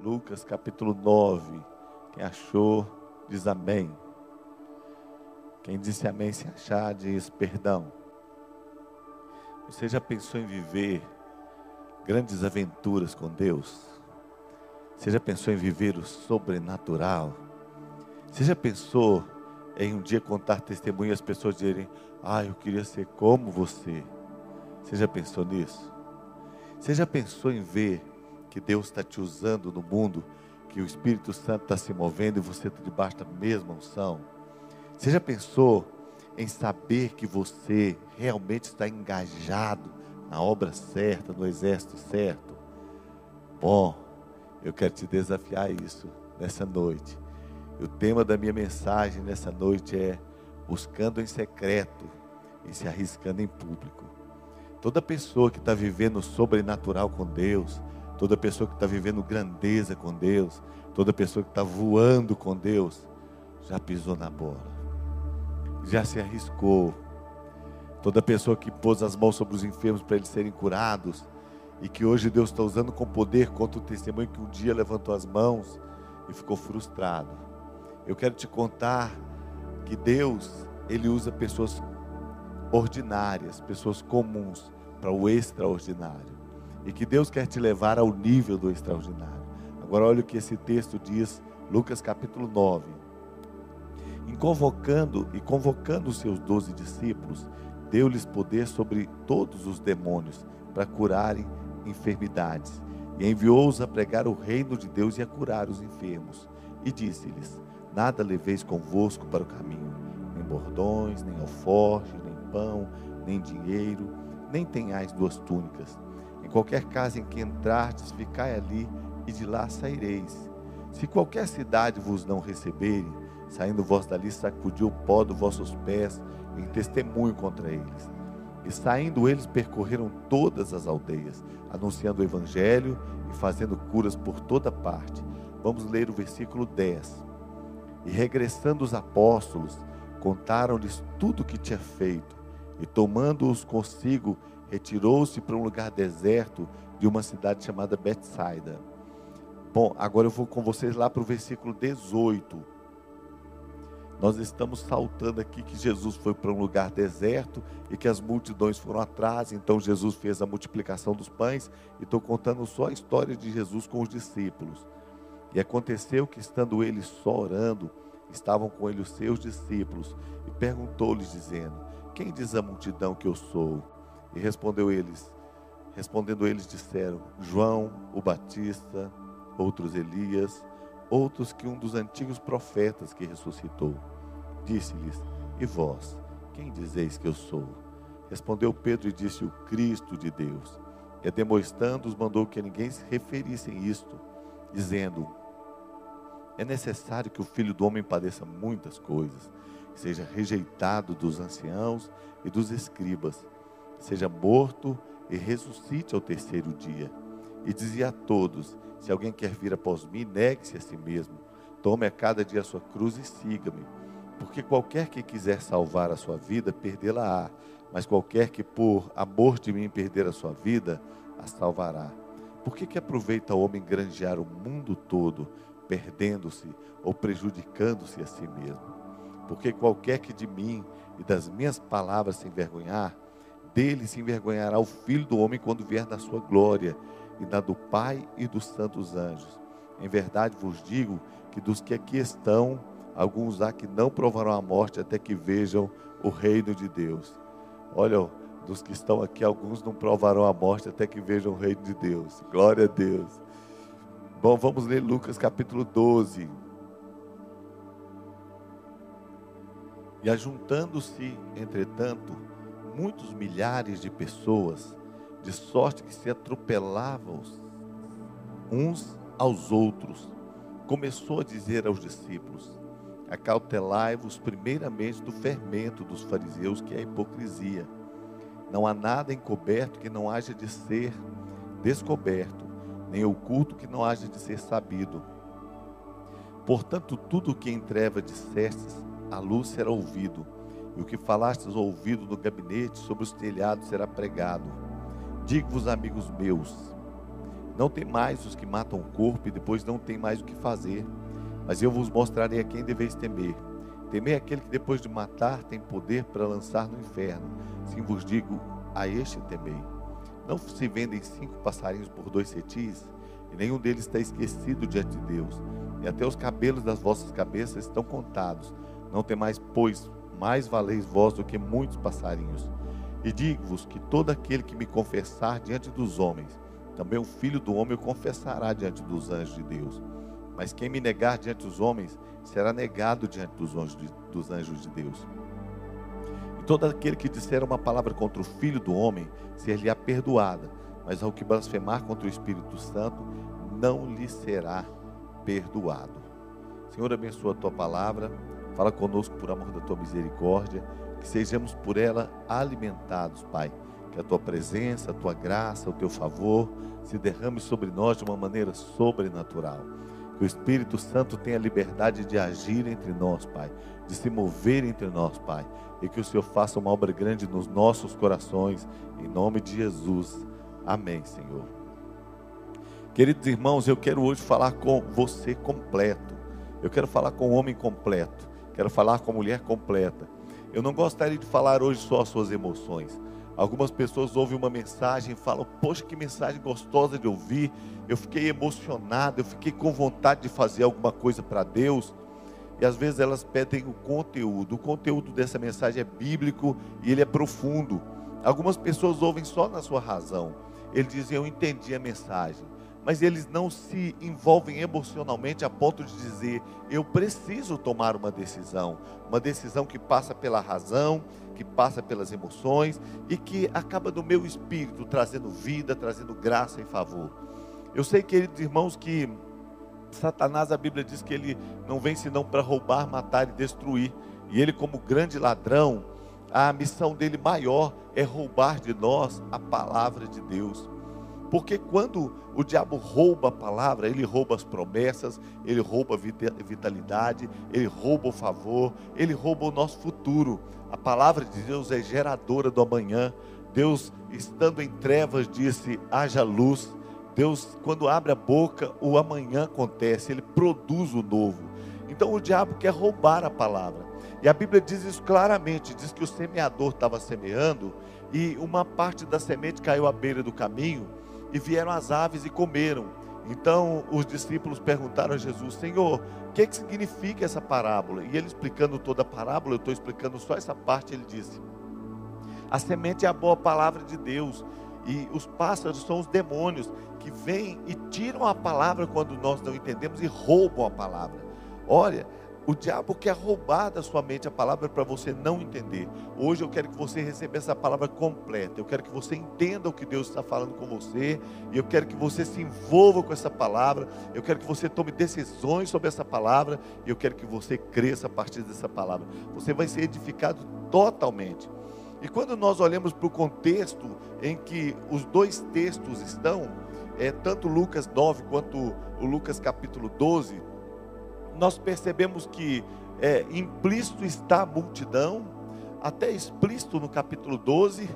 Lucas capítulo 9. Quem achou, diz amém. Quem disse amém se achar, diz perdão. Você já pensou em viver grandes aventuras com Deus? Você já pensou em viver o sobrenatural? Você já pensou em um dia contar testemunho e as pessoas dizerem: Ah, eu queria ser como você? Você já pensou nisso? Você já pensou em ver que Deus está te usando no mundo, que o Espírito Santo está se movendo e você está debaixo da mesma unção? Você já pensou em saber que você realmente está engajado na obra certa, no exército certo? Bom, eu quero te desafiar a isso nessa noite. O tema da minha mensagem nessa noite é buscando em secreto e se arriscando em público. Toda pessoa que está vivendo sobrenatural com Deus, toda pessoa que está vivendo grandeza com Deus, toda pessoa que está voando com Deus, já pisou na bola, já se arriscou. Toda pessoa que pôs as mãos sobre os enfermos para eles serem curados, e que hoje Deus está usando com poder contra o testemunho que um dia levantou as mãos e ficou frustrado. Eu quero te contar que Deus, Ele usa pessoas ordinárias, pessoas comuns, para o extraordinário. E que Deus quer te levar ao nível do extraordinário. Agora olha o que esse texto diz, Lucas capítulo 9. Em convocando e convocando os seus doze discípulos, deu-lhes poder sobre todos os demônios para curarem enfermidades. E enviou-os a pregar o reino de Deus e a curar os enfermos. E disse-lhes: Nada leveis convosco para o caminho, nem bordões, nem alforje, nem pão, nem dinheiro, nem tenhais duas túnicas. Em qualquer casa em que entrardes, ficai ali e de lá saireis. Se qualquer cidade vos não receberem, saindo vós dali, sacudiu o pó dos vossos pés em testemunho contra eles. E saindo eles percorreram todas as aldeias, anunciando o evangelho e fazendo curas por toda parte. Vamos ler o versículo 10. E regressando os apóstolos, contaram-lhes tudo o que tinha feito, e tomando-os consigo, retirou-se para um lugar deserto de uma cidade chamada Betsaida. Bom, agora eu vou com vocês lá para o versículo 18 nós estamos saltando aqui que Jesus foi para um lugar deserto e que as multidões foram atrás, então Jesus fez a multiplicação dos pães, e estou contando só a história de Jesus com os discípulos. E aconteceu que, estando eles só orando, estavam com ele os seus discípulos, e perguntou-lhes, dizendo: Quem diz a multidão que eu sou? E respondeu eles, respondendo eles, disseram: João o Batista, outros Elias outros que um dos antigos profetas que ressuscitou. Disse-lhes: E vós, quem dizeis que eu sou? Respondeu Pedro e disse: O Cristo de Deus. E demonstrando-os, mandou que ninguém se referisse isto, dizendo: É necessário que o filho do homem padeça muitas coisas, seja rejeitado dos anciãos e dos escribas, seja morto e ressuscite ao terceiro dia. E dizia a todos: se alguém quer vir após mim, negue-se a si mesmo. Tome a cada dia a sua cruz e siga-me. Porque qualquer que quiser salvar a sua vida, perdê-la-á. Mas qualquer que por amor de mim perder a sua vida, a salvará. Por que, que aproveita o homem granjear o mundo todo, perdendo-se ou prejudicando-se a si mesmo? Porque qualquer que de mim e das minhas palavras se envergonhar, dele se envergonhará o filho do homem quando vier na sua glória e da do Pai e dos santos anjos. Em verdade vos digo que dos que aqui estão, alguns há que não provarão a morte até que vejam o reino de Deus. Olha, dos que estão aqui, alguns não provarão a morte até que vejam o reino de Deus. Glória a Deus. Bom, vamos ler Lucas capítulo 12. E ajuntando-se, entretanto, muitos milhares de pessoas, de sorte que se atropelavam uns aos outros. Começou a dizer aos discípulos: Acautelai-vos primeiramente do fermento dos fariseus, que é a hipocrisia. Não há nada encoberto que não haja de ser descoberto, nem oculto que não haja de ser sabido. Portanto, tudo o que em treva dissestes, a luz será ouvido, e o que falastes ouvido no gabinete, sobre os telhados será pregado. Digo-vos, amigos meus, Não tem mais os que matam o corpo e depois não tem mais o que fazer. Mas eu vos mostrarei a quem deveis temer. Temei aquele que depois de matar tem poder para lançar no inferno. Sim vos digo, a este temei. Não se vendem cinco passarinhos por dois cetis, e nenhum deles está esquecido diante de Deus. E até os cabelos das vossas cabeças estão contados. Não tem mais, pois, mais valeis vós do que muitos passarinhos. E digo-vos que todo aquele que me confessar diante dos homens, também o filho do homem o confessará diante dos anjos de Deus. Mas quem me negar diante dos homens, será negado diante dos anjos de, dos anjos de Deus. E todo aquele que disser uma palavra contra o Filho do Homem, ser-lhe-á perdoada, mas ao que blasfemar contra o Espírito Santo, não lhe será perdoado. Senhor, abençoa a tua palavra, fala conosco por amor da tua misericórdia, que sejamos por ela alimentados, Pai. Que a tua presença, a tua graça, o teu favor se derrame sobre nós de uma maneira sobrenatural. Que o Espírito Santo tenha liberdade de agir entre nós, Pai, de se mover entre nós, Pai, e que o Senhor faça uma obra grande nos nossos corações, em nome de Jesus. Amém, Senhor. Queridos irmãos, eu quero hoje falar com você completo. Eu quero falar com o homem completo. Quero falar com a mulher completa. Eu não gostaria de falar hoje só as suas emoções. Algumas pessoas ouvem uma mensagem e falam: Poxa, que mensagem gostosa de ouvir. Eu fiquei emocionado, eu fiquei com vontade de fazer alguma coisa para Deus. E às vezes elas pedem o conteúdo. O conteúdo dessa mensagem é bíblico e ele é profundo. Algumas pessoas ouvem só na sua razão. Eles dizem: Eu entendi a mensagem mas eles não se envolvem emocionalmente a ponto de dizer: eu preciso tomar uma decisão, uma decisão que passa pela razão, que passa pelas emoções e que acaba no meu espírito trazendo vida, trazendo graça e favor. Eu sei, queridos irmãos, que Satanás, a Bíblia diz que ele não vem senão para roubar, matar e destruir. E ele, como grande ladrão, a missão dele maior é roubar de nós a palavra de Deus. Porque quando o diabo rouba a palavra, ele rouba as promessas, ele rouba a vitalidade, ele rouba o favor, ele rouba o nosso futuro. A palavra de Deus é geradora do amanhã. Deus, estando em trevas, disse: haja luz. Deus, quando abre a boca, o amanhã acontece, ele produz o novo. Então o diabo quer roubar a palavra. E a Bíblia diz isso claramente: diz que o semeador estava semeando e uma parte da semente caiu à beira do caminho e vieram as aves e comeram. Então os discípulos perguntaram a Jesus: Senhor, o que, que significa essa parábola? E ele explicando toda a parábola, eu estou explicando só essa parte, ele disse: A semente é a boa palavra de Deus, e os pássaros são os demônios que vêm e tiram a palavra quando nós não entendemos e roubam a palavra. Olha, o diabo quer roubar da sua mente a palavra para você não entender. Hoje eu quero que você receba essa palavra completa. Eu quero que você entenda o que Deus está falando com você. E eu quero que você se envolva com essa palavra. Eu quero que você tome decisões sobre essa palavra. E eu quero que você cresça a partir dessa palavra. Você vai ser edificado totalmente. E quando nós olhamos para o contexto em que os dois textos estão, é, tanto Lucas 9 quanto o Lucas capítulo 12, nós percebemos que é, implícito está a multidão, até explícito no capítulo 12,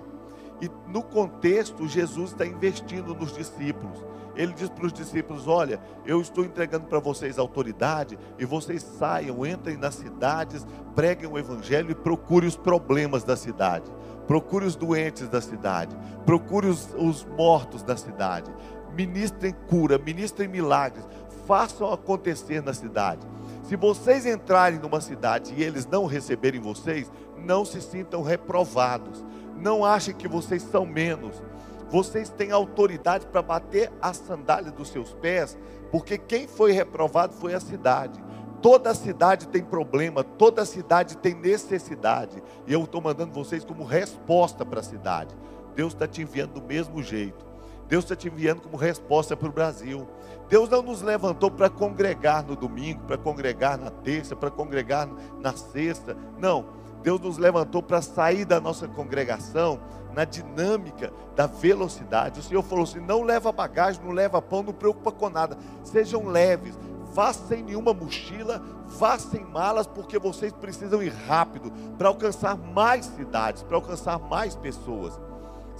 e no contexto, Jesus está investindo nos discípulos. Ele diz para os discípulos: Olha, eu estou entregando para vocês autoridade, e vocês saiam, entrem nas cidades, preguem o evangelho e procurem os problemas da cidade. Procure os doentes da cidade, procure os, os mortos da cidade, ministrem cura, ministrem milagres, façam acontecer na cidade. Se vocês entrarem numa cidade e eles não receberem vocês, não se sintam reprovados. Não achem que vocês são menos. Vocês têm autoridade para bater a sandália dos seus pés, porque quem foi reprovado foi a cidade. Toda cidade tem problema, toda cidade tem necessidade. E eu estou mandando vocês como resposta para a cidade. Deus está te enviando do mesmo jeito. Deus está te enviando como resposta para o Brasil. Deus não nos levantou para congregar no domingo, para congregar na terça, para congregar na sexta. Não. Deus nos levantou para sair da nossa congregação na dinâmica da velocidade. O Senhor falou assim: não leva bagagem, não leva pão, não preocupa com nada. Sejam leves, vá sem nenhuma mochila, vá sem malas, porque vocês precisam ir rápido para alcançar mais cidades, para alcançar mais pessoas.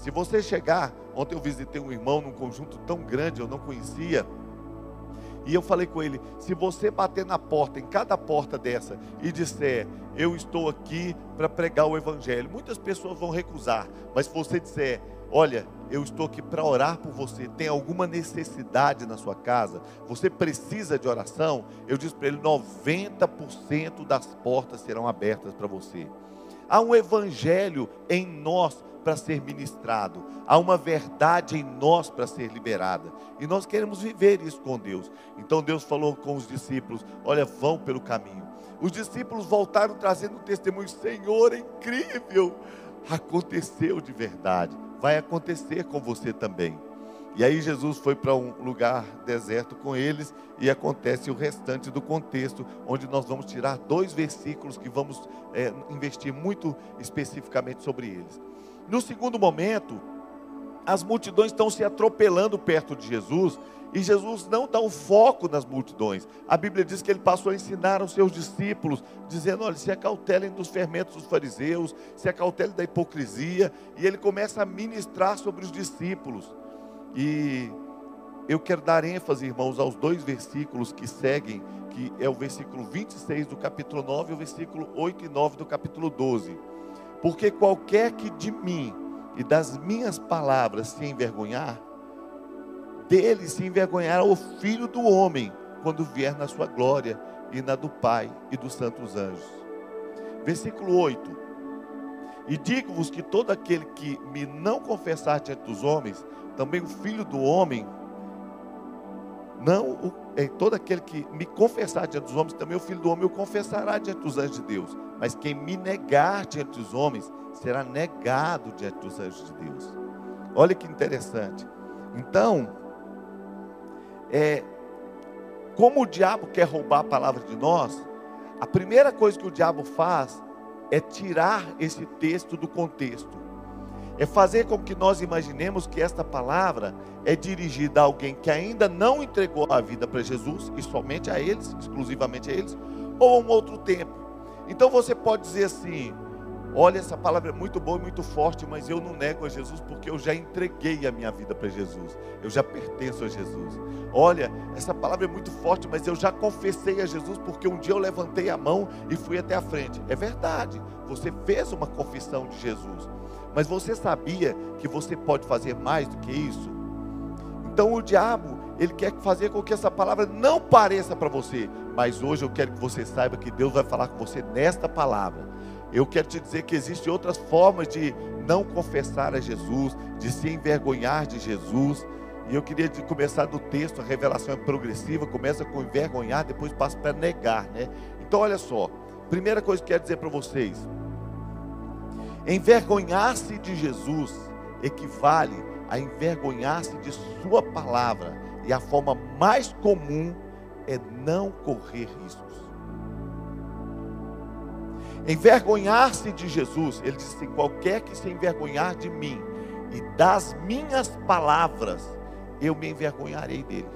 Se você chegar, ontem eu visitei um irmão num conjunto tão grande, eu não conhecia. E eu falei com ele: se você bater na porta, em cada porta dessa, e disser, eu estou aqui para pregar o Evangelho, muitas pessoas vão recusar. Mas se você disser, olha, eu estou aqui para orar por você, tem alguma necessidade na sua casa, você precisa de oração, eu disse para ele: 90% das portas serão abertas para você. Há um Evangelho em nós para ser ministrado, há uma verdade em nós para ser liberada, e nós queremos viver isso com Deus. Então Deus falou com os discípulos: Olha, vão pelo caminho. Os discípulos voltaram trazendo um testemunho: Senhor, é incrível, aconteceu de verdade, vai acontecer com você também. E aí Jesus foi para um lugar deserto com eles e acontece o restante do contexto, onde nós vamos tirar dois versículos que vamos é, investir muito especificamente sobre eles. No segundo momento, as multidões estão se atropelando perto de Jesus e Jesus não dá o foco nas multidões. A Bíblia diz que ele passou a ensinar aos seus discípulos, dizendo: olha, se acautelem dos fermentos dos fariseus, se acautelem da hipocrisia, e ele começa a ministrar sobre os discípulos. E eu quero dar ênfase, irmãos, aos dois versículos que seguem, que é o versículo 26 do capítulo 9 e o versículo 8 e 9 do capítulo 12. Porque qualquer que de mim e das minhas palavras se envergonhar, dele se envergonhará o filho do homem, quando vier na sua glória e na do Pai e dos santos anjos. Versículo 8: E digo-vos que todo aquele que me não confessar diante dos homens, também o filho do homem, não, é, todo aquele que me confessar diante dos homens, também o filho do homem o confessará diante dos anjos de Deus. Mas quem me negar diante dos homens, será negado diante dos anjos de Deus. Olha que interessante. Então, é, como o diabo quer roubar a palavra de nós, a primeira coisa que o diabo faz é tirar esse texto do contexto. É fazer com que nós imaginemos que esta palavra é dirigida a alguém que ainda não entregou a vida para Jesus, e somente a eles, exclusivamente a eles, ou a um outro tempo. Então você pode dizer assim: olha, essa palavra é muito boa e muito forte, mas eu não nego a Jesus porque eu já entreguei a minha vida para Jesus, eu já pertenço a Jesus. Olha, essa palavra é muito forte, mas eu já confessei a Jesus porque um dia eu levantei a mão e fui até a frente. É verdade, você fez uma confissão de Jesus, mas você sabia que você pode fazer mais do que isso? Então o diabo, ele quer fazer com que essa palavra não pareça para você, mas hoje eu quero que você saiba que Deus vai falar com você nesta palavra. Eu quero te dizer que existem outras formas de não confessar a Jesus, de se envergonhar de Jesus. E eu queria começar do texto, a revelação é progressiva, começa com envergonhar, depois passa para negar, né? Então olha só, primeira coisa que eu quero dizer para vocês, envergonhar-se de Jesus equivale a envergonhar-se de sua palavra, e a forma mais comum é não correr riscos. Envergonhar-se de Jesus, ele disse assim: qualquer que se envergonhar de mim e das minhas palavras, eu me envergonharei dele.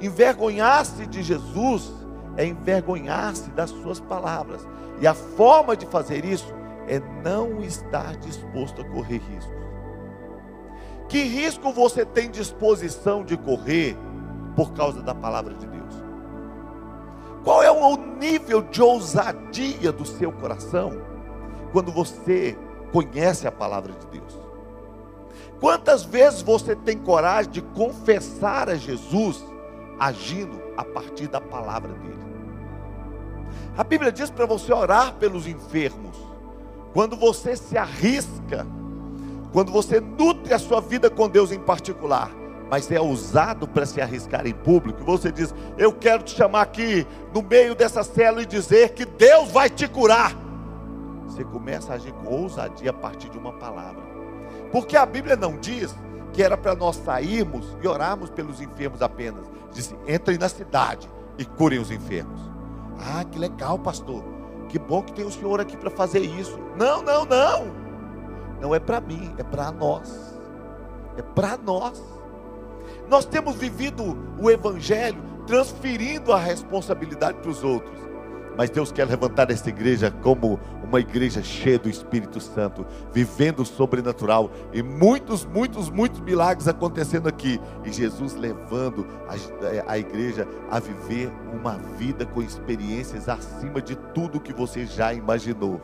Envergonhar-se de Jesus é envergonhar-se das suas palavras, e a forma de fazer isso é não estar disposto a correr riscos. Que risco você tem disposição de correr por causa da palavra de Deus? Qual é o nível de ousadia do seu coração quando você conhece a palavra de Deus? Quantas vezes você tem coragem de confessar a Jesus agindo a partir da palavra dele? A Bíblia diz para você orar pelos enfermos. Quando você se arrisca, quando você nutre a sua vida com Deus em particular, mas é ousado para se arriscar em público, você diz: Eu quero te chamar aqui no meio dessa célula e dizer que Deus vai te curar. Você começa a agir com ousadia a partir de uma palavra, porque a Bíblia não diz que era para nós sairmos e orarmos pelos enfermos apenas. Disse: entrem na cidade e curem os enfermos. Ah, que legal, pastor. Que bom que tem o senhor aqui para fazer isso. Não, não, não. Não é para mim, é para nós. É para nós. Nós temos vivido o Evangelho transferindo a responsabilidade para os outros. Mas Deus quer levantar essa igreja como uma igreja cheia do Espírito Santo, vivendo o sobrenatural e muitos, muitos, muitos milagres acontecendo aqui. E Jesus levando a, a igreja a viver uma vida com experiências acima de tudo que você já imaginou.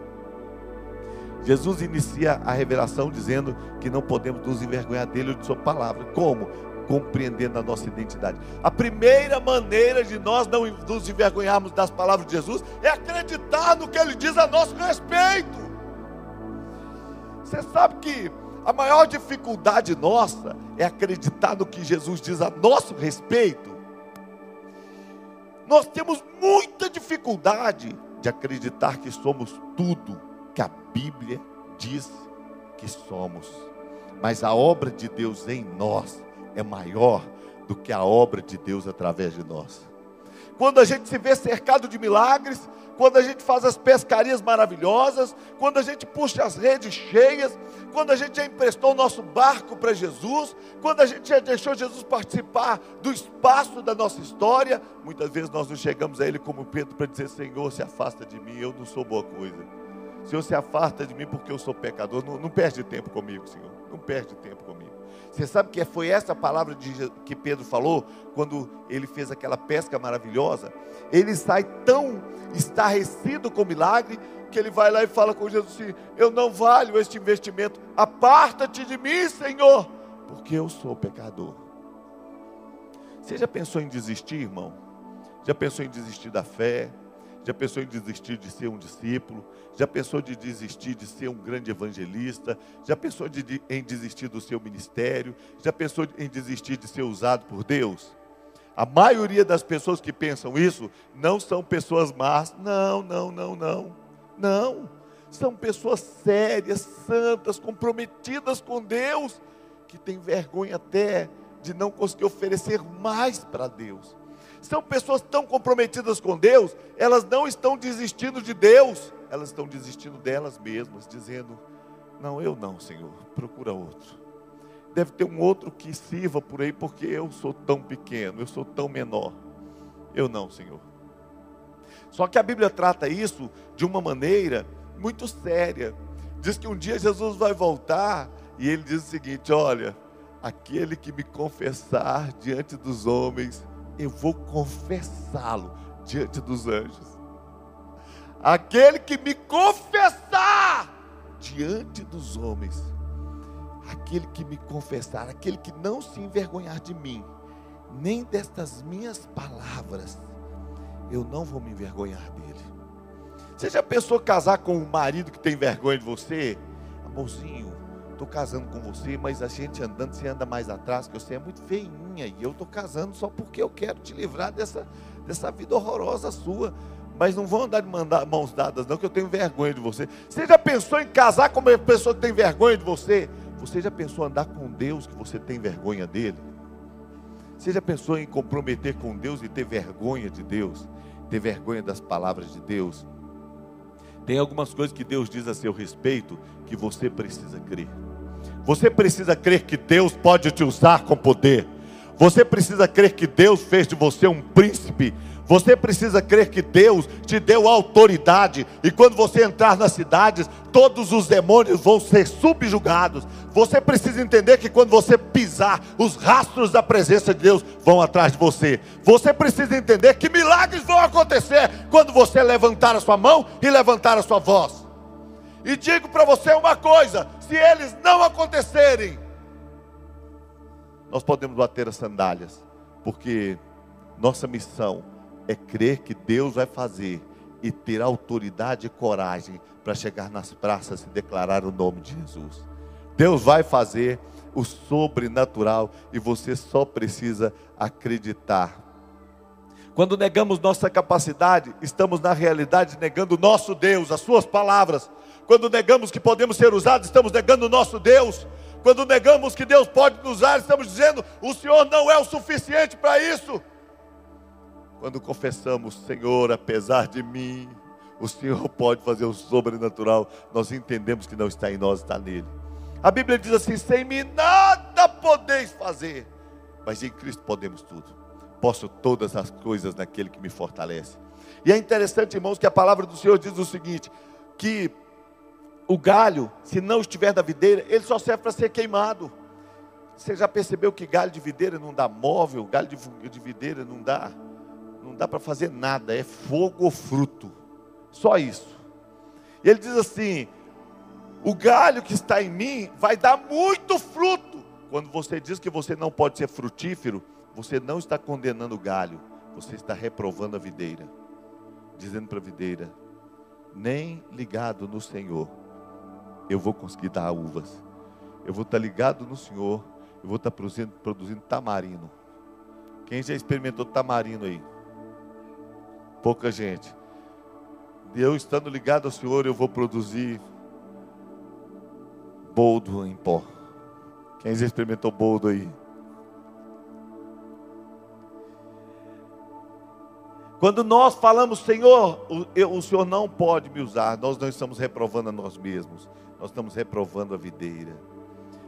Jesus inicia a revelação dizendo que não podemos nos envergonhar dele ou de sua palavra. Como? Compreendendo a nossa identidade. A primeira maneira de nós não nos envergonharmos das palavras de Jesus é acreditar no que ele diz a nosso respeito. Você sabe que a maior dificuldade nossa é acreditar no que Jesus diz a nosso respeito. Nós temos muita dificuldade de acreditar que somos tudo que a Bíblia diz que somos. Mas a obra de Deus em nós é maior do que a obra de Deus através de nós. Quando a gente se vê cercado de milagres, quando a gente faz as pescarias maravilhosas, quando a gente puxa as redes cheias, quando a gente já emprestou o nosso barco para Jesus, quando a gente já deixou Jesus participar do espaço da nossa história, muitas vezes nós não chegamos a Ele como Pedro para dizer: Senhor, se afasta de mim, eu não sou boa coisa. Senhor, se afasta de mim porque eu sou pecador. Não, não perde tempo comigo, Senhor. Não perde tempo comigo. Você sabe que foi essa palavra de, que Pedro falou quando ele fez aquela pesca maravilhosa? Ele sai tão estarrecido com o milagre que ele vai lá e fala com Jesus assim: Eu não valho este investimento. Aparta-te de mim, Senhor, porque eu sou pecador. Você já pensou em desistir, irmão? Já pensou em desistir da fé? Já pensou em desistir de ser um discípulo? Já pensou de desistir de ser um grande evangelista? Já pensou de, em desistir do seu ministério? Já pensou em desistir de ser usado por Deus? A maioria das pessoas que pensam isso não são pessoas más. Não, não, não, não. Não. São pessoas sérias, santas, comprometidas com Deus, que têm vergonha até de não conseguir oferecer mais para Deus. São pessoas tão comprometidas com Deus, elas não estão desistindo de Deus, elas estão desistindo delas mesmas, dizendo: Não, eu não, Senhor, procura outro. Deve ter um outro que sirva por aí, porque eu sou tão pequeno, eu sou tão menor. Eu não, Senhor. Só que a Bíblia trata isso de uma maneira muito séria. Diz que um dia Jesus vai voltar e ele diz o seguinte: Olha, aquele que me confessar diante dos homens, eu vou confessá-lo diante dos anjos. Aquele que me confessar diante dos homens, aquele que me confessar, aquele que não se envergonhar de mim, nem destas minhas palavras, eu não vou me envergonhar dele. Você já pensou casar com um marido que tem vergonha de você? Amorzinho, estou casando com você, mas a gente andando, você anda mais atrás, que você é muito feinha, e eu estou casando só porque eu quero te livrar dessa, dessa vida horrorosa sua. Mas não vão andar de mãos dadas, não, que eu tenho vergonha de você. Você já pensou em casar com uma pessoa que tem vergonha de você? Você já pensou em andar com Deus que você tem vergonha dele? Você já pensou em comprometer com Deus e ter vergonha de Deus? Ter vergonha das palavras de Deus? Tem algumas coisas que Deus diz a seu respeito que você precisa crer. Você precisa crer que Deus pode te usar com poder. Você precisa crer que Deus fez de você um príncipe. Você precisa crer que Deus te deu autoridade. E quando você entrar nas cidades, todos os demônios vão ser subjugados. Você precisa entender que quando você pisar, os rastros da presença de Deus vão atrás de você. Você precisa entender que milagres vão acontecer quando você levantar a sua mão e levantar a sua voz. E digo para você uma coisa: se eles não acontecerem, nós podemos bater as sandálias, porque nossa missão é crer que Deus vai fazer e ter autoridade e coragem para chegar nas praças e declarar o nome de Jesus. Deus vai fazer o sobrenatural e você só precisa acreditar. Quando negamos nossa capacidade, estamos na realidade negando nosso Deus, as suas palavras. Quando negamos que podemos ser usados, estamos negando o nosso Deus. Quando negamos que Deus pode nos usar, estamos dizendo: o Senhor não é o suficiente para isso. Quando confessamos, Senhor, apesar de mim, o Senhor pode fazer o sobrenatural, nós entendemos que não está em nós, está nele. A Bíblia diz assim: sem mim nada podeis fazer, mas em Cristo podemos tudo. Posso todas as coisas naquele que me fortalece. E é interessante, irmãos, que a palavra do Senhor diz o seguinte: que o galho, se não estiver da videira, ele só serve para ser queimado. Você já percebeu que galho de videira não dá móvel, galho de videira não dá, não dá para fazer nada, é fogo ou fruto. Só isso. E ele diz assim: o galho que está em mim vai dar muito fruto. Quando você diz que você não pode ser frutífero, você não está condenando o galho, você está reprovando a videira. Dizendo para a videira: nem ligado no Senhor, eu vou conseguir dar uvas. Eu vou estar ligado no Senhor, eu vou estar produzindo, produzindo tamarino. Quem já experimentou tamarino aí? Pouca gente. Eu estando ligado ao Senhor, eu vou produzir boldo em pó. Quem já experimentou boldo aí? Quando nós falamos, Senhor, o, o, Senhor não pode me usar, nós não estamos reprovando a nós mesmos, nós estamos reprovando a videira.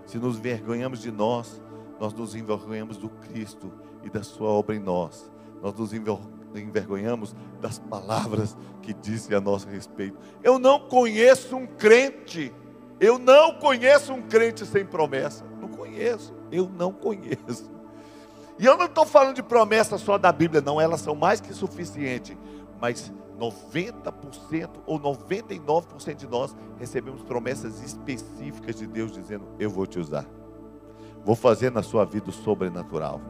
Se nos envergonhamos de nós, nós nos envergonhamos do Cristo e da Sua obra em nós. Nós nos envergonhamos das palavras que disse a nosso respeito. Eu não conheço um crente, eu não conheço um crente sem promessa. Não conheço, eu não conheço. E eu não estou falando de promessa só da Bíblia, não, elas são mais que suficientes. Mas 90% ou 99% de nós recebemos promessas específicas de Deus dizendo: Eu vou te usar, vou fazer na sua vida o sobrenatural,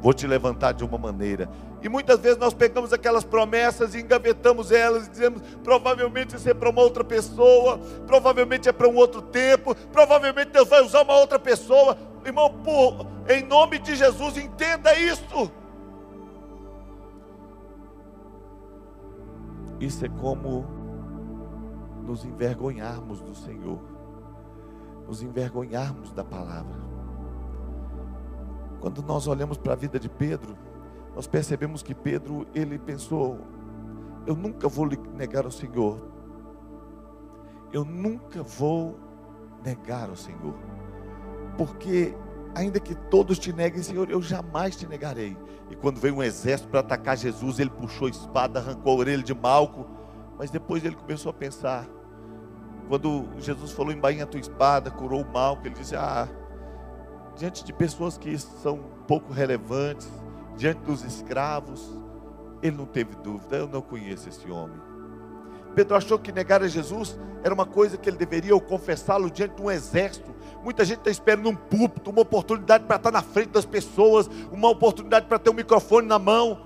vou te levantar de uma maneira. E muitas vezes nós pegamos aquelas promessas e engavetamos elas e dizemos: provavelmente isso é para uma outra pessoa, provavelmente é para um outro tempo, provavelmente Deus vai usar uma outra pessoa. Irmão, por, em nome de Jesus, entenda isso. Isso é como nos envergonharmos do Senhor, nos envergonharmos da palavra. Quando nós olhamos para a vida de Pedro, nós percebemos que Pedro, ele pensou: eu nunca vou negar ao Senhor, eu nunca vou negar ao Senhor, porque ainda que todos te neguem, Senhor, eu jamais te negarei. E quando veio um exército para atacar Jesus, ele puxou a espada, arrancou a orelha de Malco. Mas depois ele começou a pensar. Quando Jesus falou: embainha a tua espada, curou o Malco, ele disse: Ah, diante de pessoas que são pouco relevantes, diante dos escravos, ele não teve dúvida: eu não conheço esse homem. Pedro achou que negar a Jesus era uma coisa que ele deveria confessá-lo diante de um exército. Muita gente está esperando um púlpito, uma oportunidade para estar na frente das pessoas, uma oportunidade para ter um microfone na mão.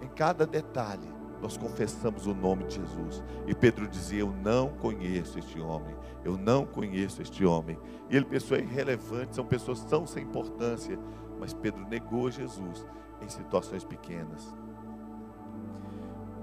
Em cada detalhe, nós confessamos o nome de Jesus. E Pedro dizia: Eu não conheço este homem. Eu não conheço este homem. E ele pensou: é irrelevante, são pessoas tão sem importância. Mas Pedro negou Jesus em situações pequenas.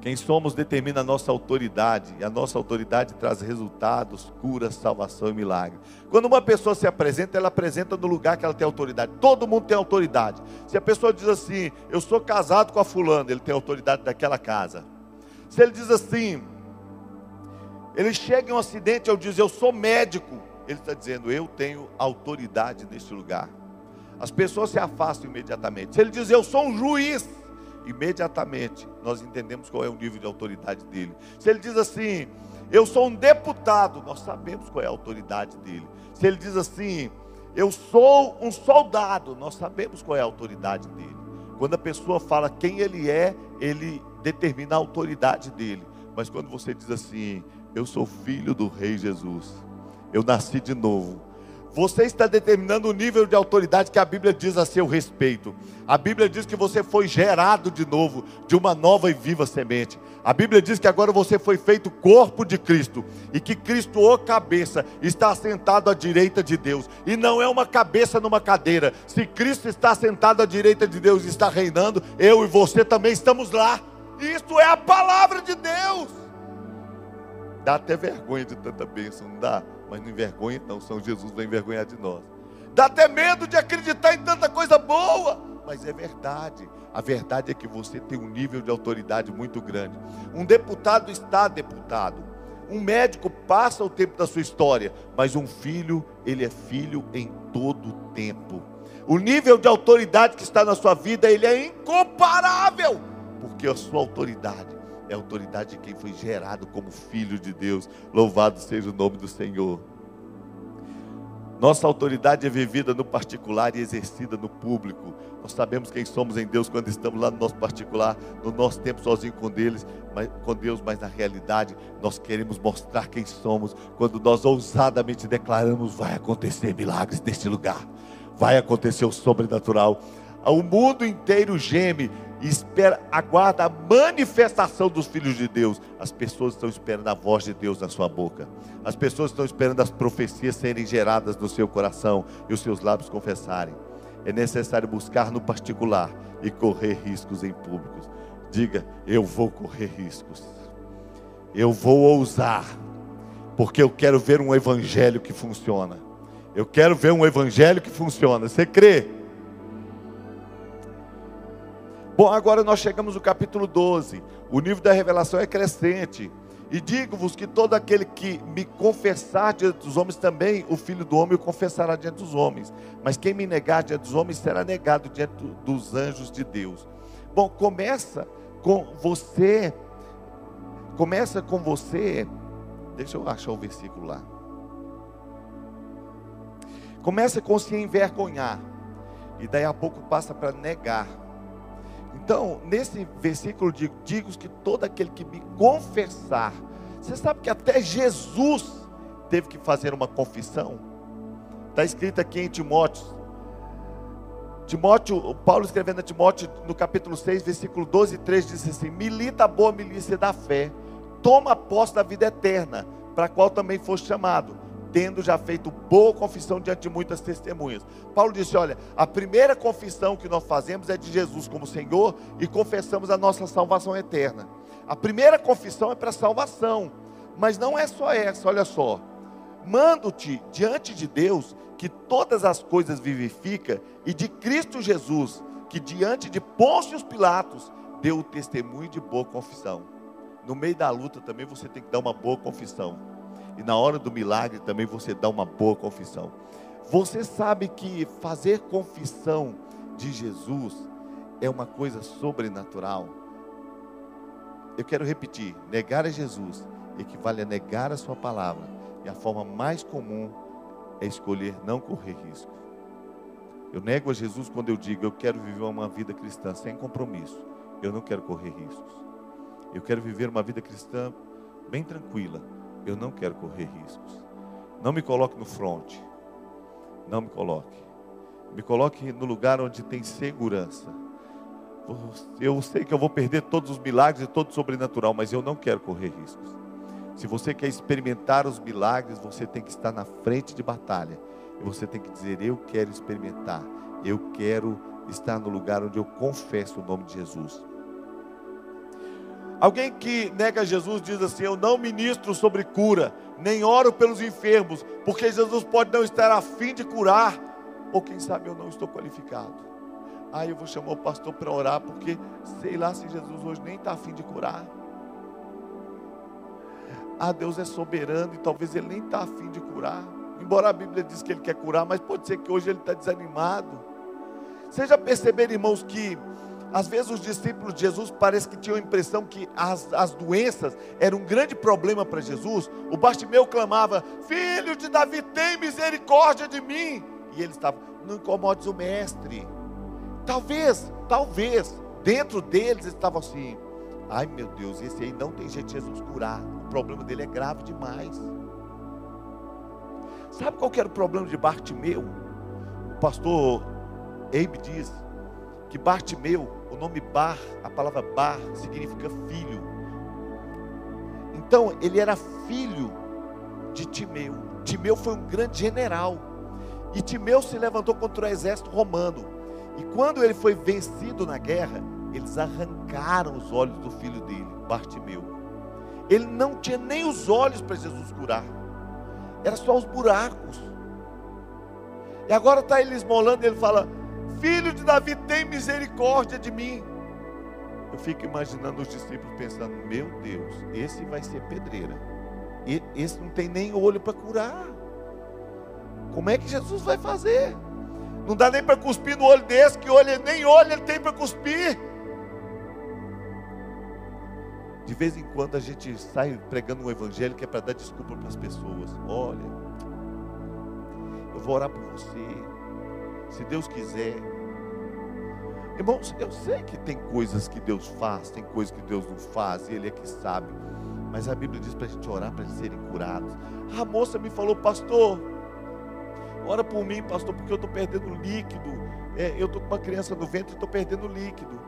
Quem somos determina a nossa autoridade, e a nossa autoridade traz resultados, cura, salvação e milagre. Quando uma pessoa se apresenta, ela apresenta no lugar que ela tem autoridade. Todo mundo tem autoridade. Se a pessoa diz assim, eu sou casado com a fulana, ele tem autoridade daquela casa. Se ele diz assim, ele chega em um acidente, eu diz, eu sou médico, ele está dizendo, eu tenho autoridade neste lugar. As pessoas se afastam imediatamente. Se ele diz, eu sou um juiz, imediatamente nós entendemos qual é o nível de autoridade dele. Se ele diz assim, eu sou um deputado, nós sabemos qual é a autoridade dele. Se ele diz assim, eu sou um soldado, nós sabemos qual é a autoridade dele. Quando a pessoa fala quem ele é, ele determina a autoridade dele. Mas quando você diz assim, eu sou filho do Rei Jesus, eu nasci de novo, você está determinando o nível de autoridade que a Bíblia diz a seu respeito. A Bíblia diz que você foi gerado de novo, de uma nova e viva semente. A Bíblia diz que agora você foi feito corpo de Cristo e que Cristo, o cabeça, está sentado à direita de Deus. E não é uma cabeça numa cadeira. Se Cristo está sentado à direita de Deus e está reinando, eu e você também estamos lá. Isso é a palavra de Deus. Dá até vergonha de tanta bênção, não dá? Mas não envergonha, não, São Jesus vai envergonhar de nós. Dá até medo de acreditar em tanta coisa boa, mas é verdade. A verdade é que você tem um nível de autoridade muito grande. Um deputado está deputado. Um médico passa o tempo da sua história, mas um filho, ele é filho em todo o tempo. O nível de autoridade que está na sua vida, ele é incomparável, porque a sua autoridade é a autoridade de quem foi gerado como filho de Deus. Louvado seja o nome do Senhor. Nossa autoridade é vivida no particular e exercida no público. Nós sabemos quem somos em Deus quando estamos lá no nosso particular, no nosso tempo sozinho com Deus, mas, com Deus, mas na realidade nós queremos mostrar quem somos quando nós ousadamente declaramos: vai acontecer milagres neste lugar, vai acontecer o sobrenatural. O mundo inteiro geme e espera, aguarda a manifestação dos filhos de Deus. As pessoas estão esperando a voz de Deus na sua boca. As pessoas estão esperando as profecias serem geradas no seu coração e os seus lábios confessarem. É necessário buscar no particular e correr riscos em públicos. Diga, eu vou correr riscos. Eu vou ousar, porque eu quero ver um evangelho que funciona. Eu quero ver um evangelho que funciona. Você crê? Bom, agora nós chegamos no capítulo 12. O nível da revelação é crescente. E digo-vos que todo aquele que me confessar diante dos homens, também o filho do homem o confessará diante dos homens. Mas quem me negar diante dos homens será negado diante dos anjos de Deus. Bom, começa com você. Começa com você. Deixa eu achar o versículo lá. Começa com se envergonhar. E daí a pouco passa para negar. Então, nesse versículo digo, digo que todo aquele que me confessar, você sabe que até Jesus teve que fazer uma confissão. Está escrito aqui em Timóteo. Timóteo, Paulo escrevendo a Timóteo no capítulo 6, versículo 12 e 3, diz assim: Milita a boa milícia da fé, toma posse da vida eterna, para a qual também foste chamado tendo já feito boa confissão diante de muitas testemunhas. Paulo disse: Olha, a primeira confissão que nós fazemos é de Jesus como Senhor e confessamos a nossa salvação eterna. A primeira confissão é para salvação, mas não é só essa, olha só. Mando-te diante de Deus que todas as coisas vivifica e de Cristo Jesus, que diante de Pôncio Pilatos deu o testemunho de boa confissão. No meio da luta também você tem que dar uma boa confissão. E na hora do milagre também você dá uma boa confissão. Você sabe que fazer confissão de Jesus é uma coisa sobrenatural. Eu quero repetir: negar a Jesus equivale a negar a Sua palavra. E a forma mais comum é escolher não correr risco. Eu nego a Jesus quando eu digo eu quero viver uma vida cristã sem compromisso. Eu não quero correr riscos. Eu quero viver uma vida cristã bem tranquila, eu não quero correr riscos. Não me coloque no front. Não me coloque. Me coloque no lugar onde tem segurança. Eu sei que eu vou perder todos os milagres e todo o sobrenatural, mas eu não quero correr riscos. Se você quer experimentar os milagres, você tem que estar na frente de batalha. E você tem que dizer: Eu quero experimentar. Eu quero estar no lugar onde eu confesso o nome de Jesus. Alguém que nega Jesus diz assim: Eu não ministro sobre cura, nem oro pelos enfermos, porque Jesus pode não estar afim de curar, ou quem sabe eu não estou qualificado. Ah, eu vou chamar o pastor para orar, porque sei lá se Jesus hoje nem está afim de curar. Ah, Deus é soberano e talvez ele nem está afim de curar. Embora a Bíblia diz que ele quer curar, mas pode ser que hoje ele está desanimado. Vocês já perceberam, irmãos, que às vezes os discípulos de Jesus parece que tinham a impressão que as, as doenças eram um grande problema para Jesus. O Bartimeu clamava: Filho de Davi, tem misericórdia de mim. E eles estavam: Não incomodes o mestre. Talvez, talvez, dentro deles estavam assim: Ai meu Deus, esse aí não tem jeito de Jesus curar. O problema dele é grave demais. Sabe qual era o problema de Bartimeu? O pastor Abe diz que Bartimeu o nome Bar, a palavra Bar, significa filho. Então, ele era filho de Timeu. Timeu foi um grande general. E Timeu se levantou contra o exército romano. E quando ele foi vencido na guerra, eles arrancaram os olhos do filho dele, Bartimeu. Ele não tinha nem os olhos para Jesus curar. Era só os buracos. E agora está ele esmolando ele fala: Filho de Davi, tem misericórdia de mim. Eu fico imaginando os discípulos pensando: Meu Deus, esse vai ser pedreira. Esse não tem nem olho para curar. Como é que Jesus vai fazer? Não dá nem para cuspir no olho desse, que olho, nem olho ele tem para cuspir. De vez em quando a gente sai pregando um evangelho que é para dar desculpa para as pessoas. Olha, eu vou orar por você. Se Deus quiser. Irmãos, eu sei que tem coisas que Deus faz, tem coisas que Deus não faz, e Ele é que sabe. Mas a Bíblia diz para a gente orar para eles serem curados. A moça me falou, pastor, ora por mim, pastor, porque eu estou perdendo líquido. É, eu estou com uma criança no ventre e estou perdendo líquido.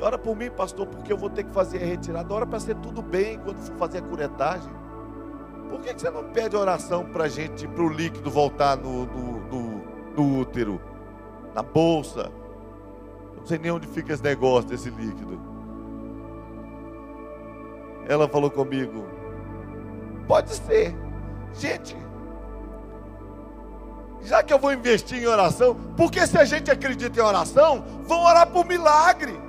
Ora por mim, pastor, porque eu vou ter que fazer a retirada. Ora para ser tudo bem quando for fazer a curetagem. Por que, que você não pede oração para a gente, para o líquido voltar no, no, no, no útero, na bolsa? Não sei nem onde fica esse negócio desse líquido. Ela falou comigo: Pode ser. Gente, já que eu vou investir em oração, porque se a gente acredita em oração, vão orar por milagre.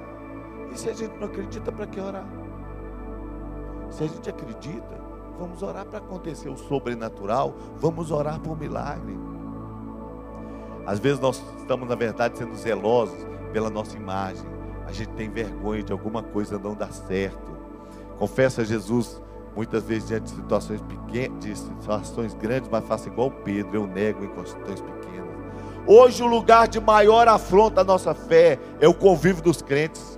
E se a gente não acredita, para que orar? Se a gente acredita, vamos orar para acontecer o sobrenatural, vamos orar por milagre. Às vezes nós estamos, na verdade, sendo zelosos pela nossa imagem. A gente tem vergonha de alguma coisa não dar certo. Confessa a Jesus muitas vezes diante de situações pequenas, de situações grandes, mas faça igual Pedro, eu nego em questões pequenas. Hoje o lugar de maior afronta à nossa fé é o convívio dos crentes.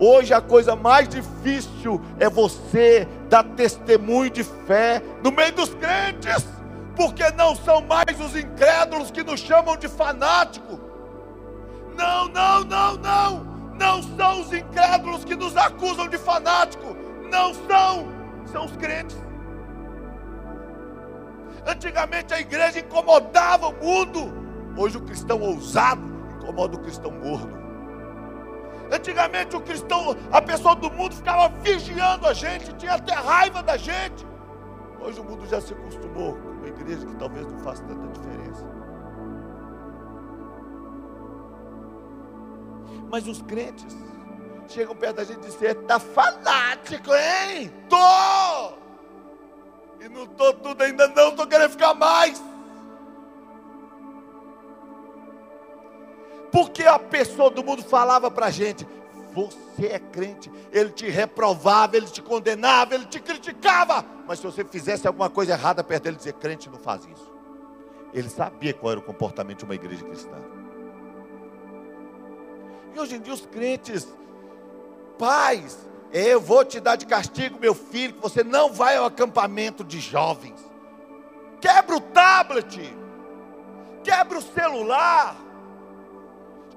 Hoje a coisa mais difícil é você dar testemunho de fé no meio dos crentes, porque não são mais os incrédulos que nos chamam de fanático. Não, não, não, não. Não são os incrédulos que nos acusam de fanático. Não são. São os crentes. Antigamente a igreja incomodava o mundo. Hoje o cristão ousado incomoda o cristão gordo. Antigamente o cristão, a pessoa do mundo ficava vigiando a gente, tinha até raiva da gente. Hoje o mundo já se acostumou uma igreja que talvez não faça tanta diferença. Mas os crentes chegam perto da gente e dizem: está fanático, hein? Tô! E não tô tudo ainda não, estou querendo ficar mais. Porque a pessoa do mundo falava para a gente: você é crente, ele te reprovava, ele te condenava, ele te criticava. Mas se você fizesse alguma coisa errada perto dele, dizer crente não faz isso. Ele sabia qual era o comportamento de uma igreja cristã. E hoje em dia os crentes, pais, eu vou te dar de castigo, meu filho, que você não vai ao acampamento de jovens. Quebra o tablet, quebra o celular,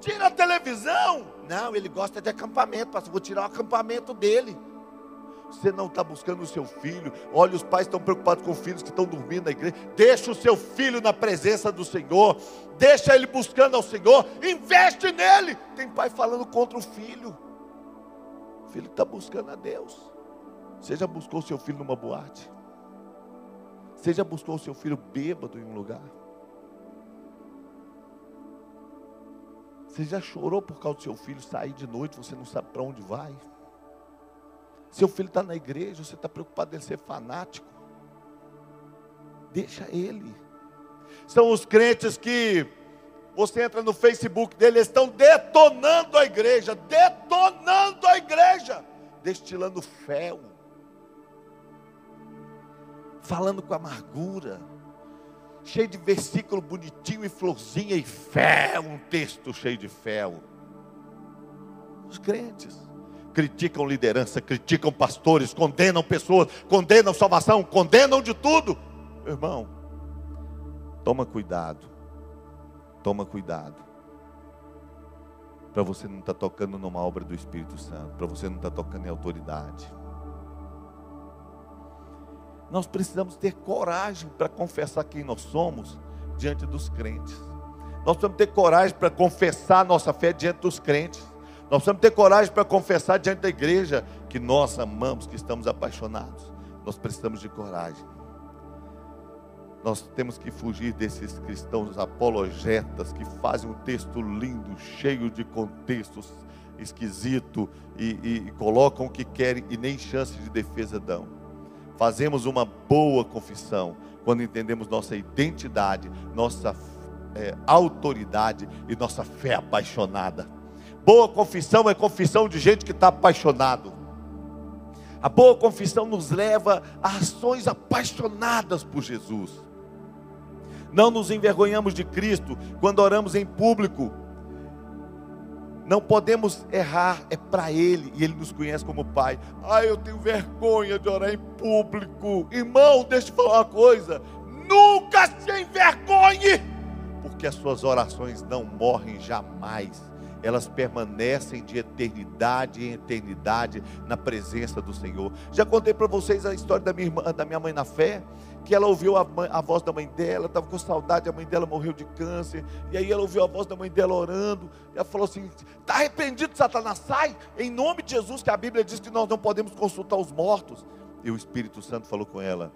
Tira a televisão. Não, ele gosta de acampamento, pastor. Vou tirar o acampamento dele. Você não está buscando o seu filho. Olha, os pais estão preocupados com os filhos que estão dormindo na igreja. Deixa o seu filho na presença do Senhor. Deixa ele buscando ao Senhor. Investe nele. Tem pai falando contra o filho. O filho está buscando a Deus. Você já buscou o seu filho numa boate? Você já buscou o seu filho bêbado em um lugar? Você já chorou por causa do seu filho sair de noite, você não sabe para onde vai? Seu filho está na igreja, você está preocupado em ser fanático. Deixa ele. São os crentes que você entra no Facebook dele, eles estão detonando a igreja, detonando a igreja, destilando fel, falando com amargura cheio de versículo bonitinho e florzinha e fé, um texto cheio de fé. Os crentes criticam liderança, criticam pastores, condenam pessoas, condenam salvação, condenam de tudo. Irmão, toma cuidado, toma cuidado, para você não estar tá tocando numa obra do Espírito Santo, para você não estar tá tocando em autoridade. Nós precisamos ter coragem para confessar quem nós somos diante dos crentes. Nós precisamos ter coragem para confessar nossa fé diante dos crentes. Nós precisamos ter coragem para confessar diante da igreja que nós amamos, que estamos apaixonados. Nós precisamos de coragem. Nós temos que fugir desses cristãos apologetas que fazem um texto lindo, cheio de contextos esquisito e, e, e colocam o que querem e nem chance de defesa dão fazemos uma boa confissão quando entendemos nossa identidade, nossa é, autoridade e nossa fé apaixonada. Boa confissão é confissão de gente que está apaixonado. A boa confissão nos leva a ações apaixonadas por Jesus. Não nos envergonhamos de Cristo quando oramos em público. Não podemos errar, é para Ele e Ele nos conhece como Pai. Ah, eu tenho vergonha de orar em público. Irmão, deixa eu falar uma coisa. Nunca se envergonhe, porque as suas orações não morrem jamais elas permanecem de eternidade em eternidade na presença do Senhor. Já contei para vocês a história da minha, irmã, da minha mãe na fé, que ela ouviu a, mãe, a voz da mãe dela, estava com saudade, a mãe dela morreu de câncer, e aí ela ouviu a voz da mãe dela orando, e ela falou assim: está arrependido, Satanás, sai, em nome de Jesus, que a Bíblia diz que nós não podemos consultar os mortos. E o Espírito Santo falou com ela: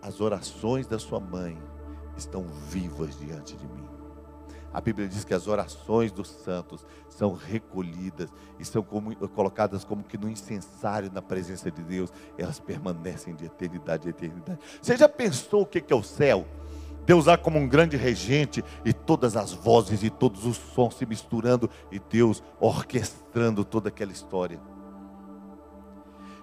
as orações da sua mãe estão vivas diante de mim. A Bíblia diz que as orações dos santos são recolhidas e são como, colocadas como que no incensário na presença de Deus. Elas permanecem de eternidade a eternidade. Você já pensou o que é o céu? Deus lá como um grande regente e todas as vozes e todos os sons se misturando e Deus orquestrando toda aquela história.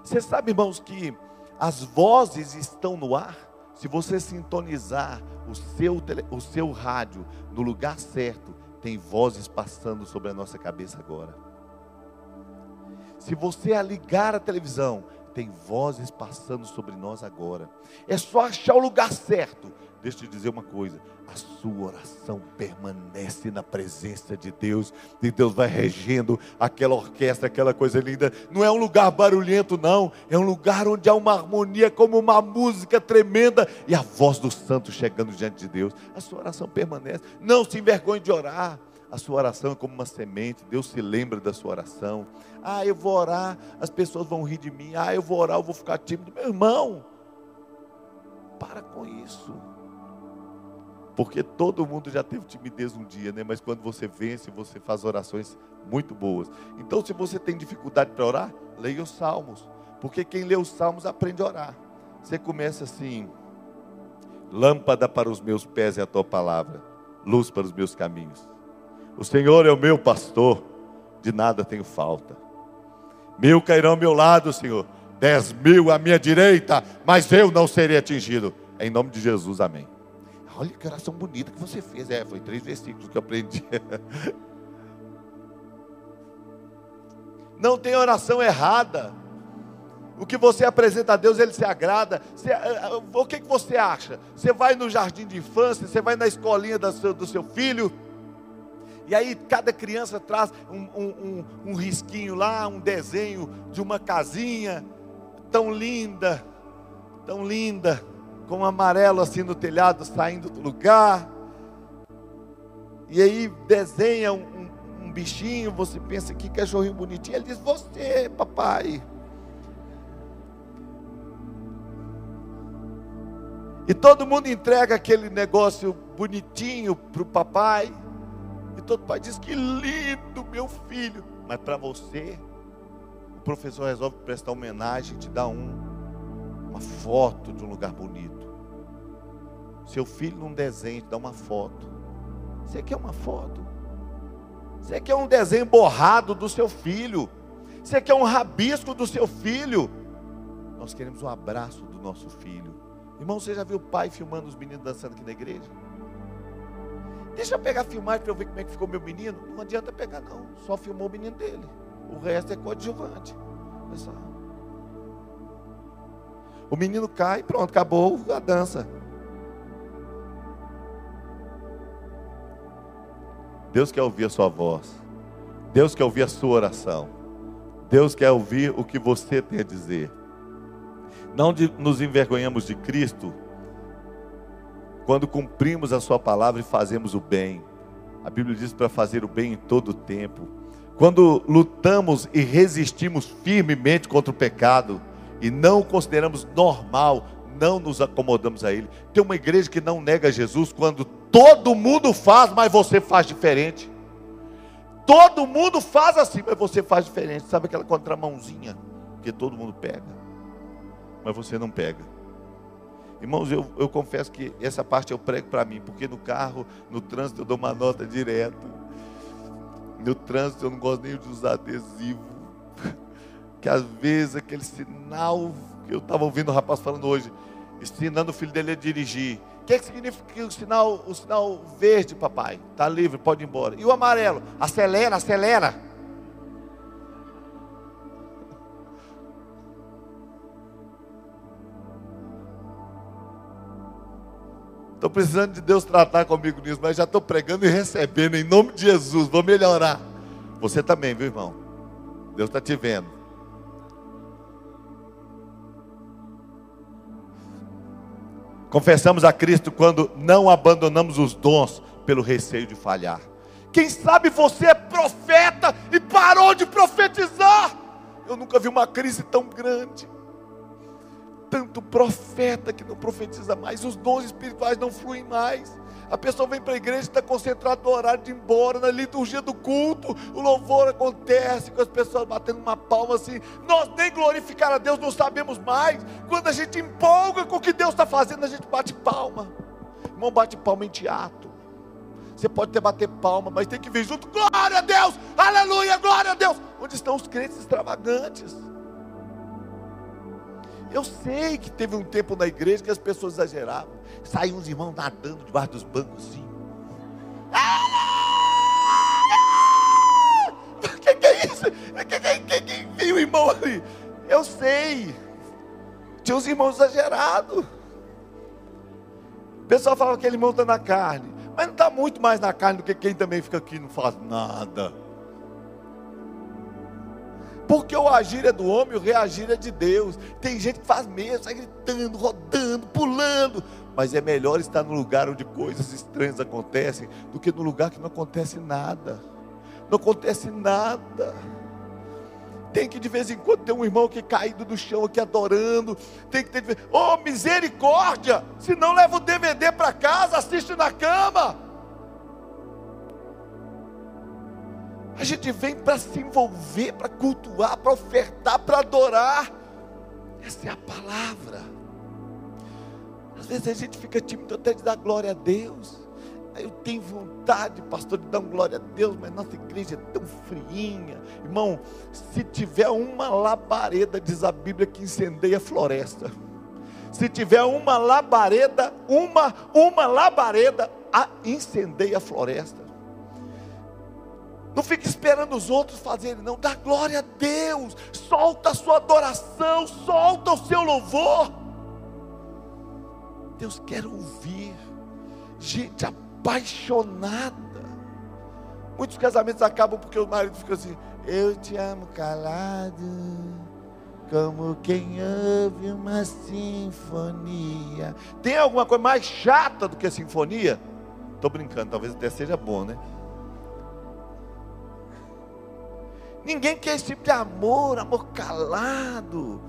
Você sabe, irmãos, que as vozes estão no ar? Se você sintonizar o seu, o seu rádio no lugar certo, tem vozes passando sobre a nossa cabeça agora. Se você ligar a televisão, tem vozes passando sobre nós agora. É só achar o lugar certo. Deixa eu te dizer uma coisa: a sua oração permanece na presença de Deus, e Deus vai regendo aquela orquestra, aquela coisa linda. Não é um lugar barulhento, não, é um lugar onde há uma harmonia, como uma música tremenda, e a voz do santo chegando diante de Deus. A sua oração permanece. Não se envergonhe de orar. A sua oração é como uma semente, Deus se lembra da sua oração. Ah, eu vou orar, as pessoas vão rir de mim. Ah, eu vou orar, eu vou ficar tímido. Meu irmão, para com isso. Porque todo mundo já teve timidez um dia, né? Mas quando você vence, você faz orações muito boas. Então, se você tem dificuldade para orar, leia os salmos. Porque quem lê os salmos aprende a orar. Você começa assim: Lâmpada para os meus pés é a tua palavra, luz para os meus caminhos. O Senhor é o meu pastor, de nada tenho falta. Mil cairão ao meu lado, Senhor, dez mil à minha direita, mas eu não serei atingido. Em nome de Jesus, amém. Olha que oração bonita que você fez. É, foi três versículos que eu aprendi. Não tem oração errada. O que você apresenta a Deus, Ele se agrada. Você, eh, eh, o que, que você acha? Você vai no jardim de infância, você vai na escolinha do seu, do seu filho, e aí cada criança traz um, um, um, um risquinho lá, um desenho de uma casinha tão linda, tão linda, com um amarelo assim no telhado saindo do lugar. E aí desenha um, um, bichinho, você pensa que cachorrinho bonitinho. Ele diz: Você, papai. E todo mundo entrega aquele negócio bonitinho para o papai. E todo pai diz: Que lindo, meu filho. Mas para você, o professor resolve prestar homenagem, te dá um, uma foto de um lugar bonito. Seu filho num desenho te dá uma foto. Você quer uma foto? Você quer um desenho borrado do seu filho? Você quer um rabisco do seu filho? Nós queremos um abraço do nosso filho. Irmão, você já viu o pai filmando os meninos dançando aqui na igreja? Deixa eu pegar a filmagem para eu ver como é que ficou meu menino. Não adianta pegar, não. Só filmou o menino dele. O resto é coadjuvante. O menino cai, pronto, acabou a dança. Deus quer ouvir a sua voz. Deus quer ouvir a sua oração. Deus quer ouvir o que você tem a dizer. Não nos envergonhamos de Cristo quando cumprimos a Sua palavra e fazemos o bem. A Bíblia diz para fazer o bem em todo o tempo. Quando lutamos e resistimos firmemente contra o pecado e não o consideramos normal, não nos acomodamos a Ele. Tem uma igreja que não nega Jesus quando todo mundo faz, mas você faz diferente. Todo mundo faz assim, mas você faz diferente. Sabe aquela contramãozinha que todo mundo pega, mas você não pega. Irmãos, eu, eu confesso que essa parte eu prego para mim, porque no carro, no trânsito, eu dou uma nota direto. No trânsito, eu não gosto nem de usar adesivo. que às vezes aquele sinal que eu estava ouvindo o rapaz falando hoje, ensinando o filho dele a dirigir. O que, é que significa o sinal, o sinal verde, papai? Está livre, pode ir embora. E o amarelo? Acelera, acelera. Estou precisando de Deus tratar comigo nisso, mas já estou pregando e recebendo em nome de Jesus. Vou melhorar. Você também, viu, irmão? Deus está te vendo. Confessamos a Cristo quando não abandonamos os dons pelo receio de falhar. Quem sabe você é profeta e parou de profetizar. Eu nunca vi uma crise tão grande tanto profeta que não profetiza mais, os dons espirituais não fluem mais. A pessoa vem para a igreja está concentrada no horário de ir embora, na liturgia do culto, o louvor acontece com as pessoas batendo uma palma assim. Nós nem glorificar a Deus não sabemos mais. Quando a gente empolga com o que Deus está fazendo, a gente bate palma. Irmão, bate palma em teatro. Você pode ter bater palma, mas tem que vir junto. Glória a Deus! Aleluia! Glória a Deus! Onde estão os crentes extravagantes? Eu sei que teve um tempo na igreja que as pessoas exageravam. Saíam os irmãos nadando debaixo dos bancos assim. O que, que, é isso? Quem, viu o irmão ali? Eu sei. Tinha os irmãos exagerados. O pessoal fala que aquele irmão está na carne. Mas não está muito mais na carne do que quem também fica aqui e não faz nada. Porque o agir é do homem, o reagir é de Deus. Tem gente que faz mesmo, sai gritando, rodando, pulando. Mas é melhor estar no lugar onde coisas estranhas acontecem do que no lugar que não acontece nada. Não acontece nada. Tem que de vez em quando ter um irmão que caído do chão aqui adorando. Tem que ter, oh misericórdia! Se não leva o DVD para casa, assiste na cama. A gente vem para se envolver, para cultuar, para ofertar, para adorar. Essa é a palavra. Às vezes a gente fica tímido até de dar glória a Deus. Eu tenho vontade, pastor, de dar glória a Deus, mas nossa igreja é tão friinha. Irmão, se tiver uma labareda, diz a Bíblia, que incendeia a floresta. Se tiver uma labareda, uma, uma labareda, a incendeia a floresta. Não fique esperando os outros fazerem, não. Dá glória a Deus. Solta a sua adoração, solta o seu louvor. Deus quer ouvir gente apaixonada. Muitos casamentos acabam porque o marido fica assim: Eu te amo calado, como quem ouve uma sinfonia. Tem alguma coisa mais chata do que a sinfonia? Estou brincando, talvez até seja bom, né? Ninguém quer esse tipo de amor, amor calado.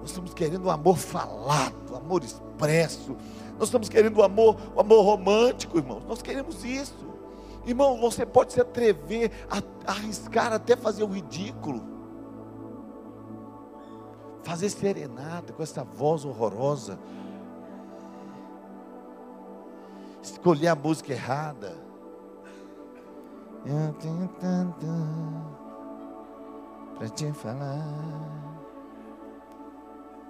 Nós estamos querendo um amor falado, amor expresso. Nós estamos querendo o um amor, o um amor romântico, irmãos. Nós queremos isso. Irmão, você pode se atrever a, a arriscar até fazer o ridículo. Fazer serenata com essa voz horrorosa. Escolher a música errada. Para te falar.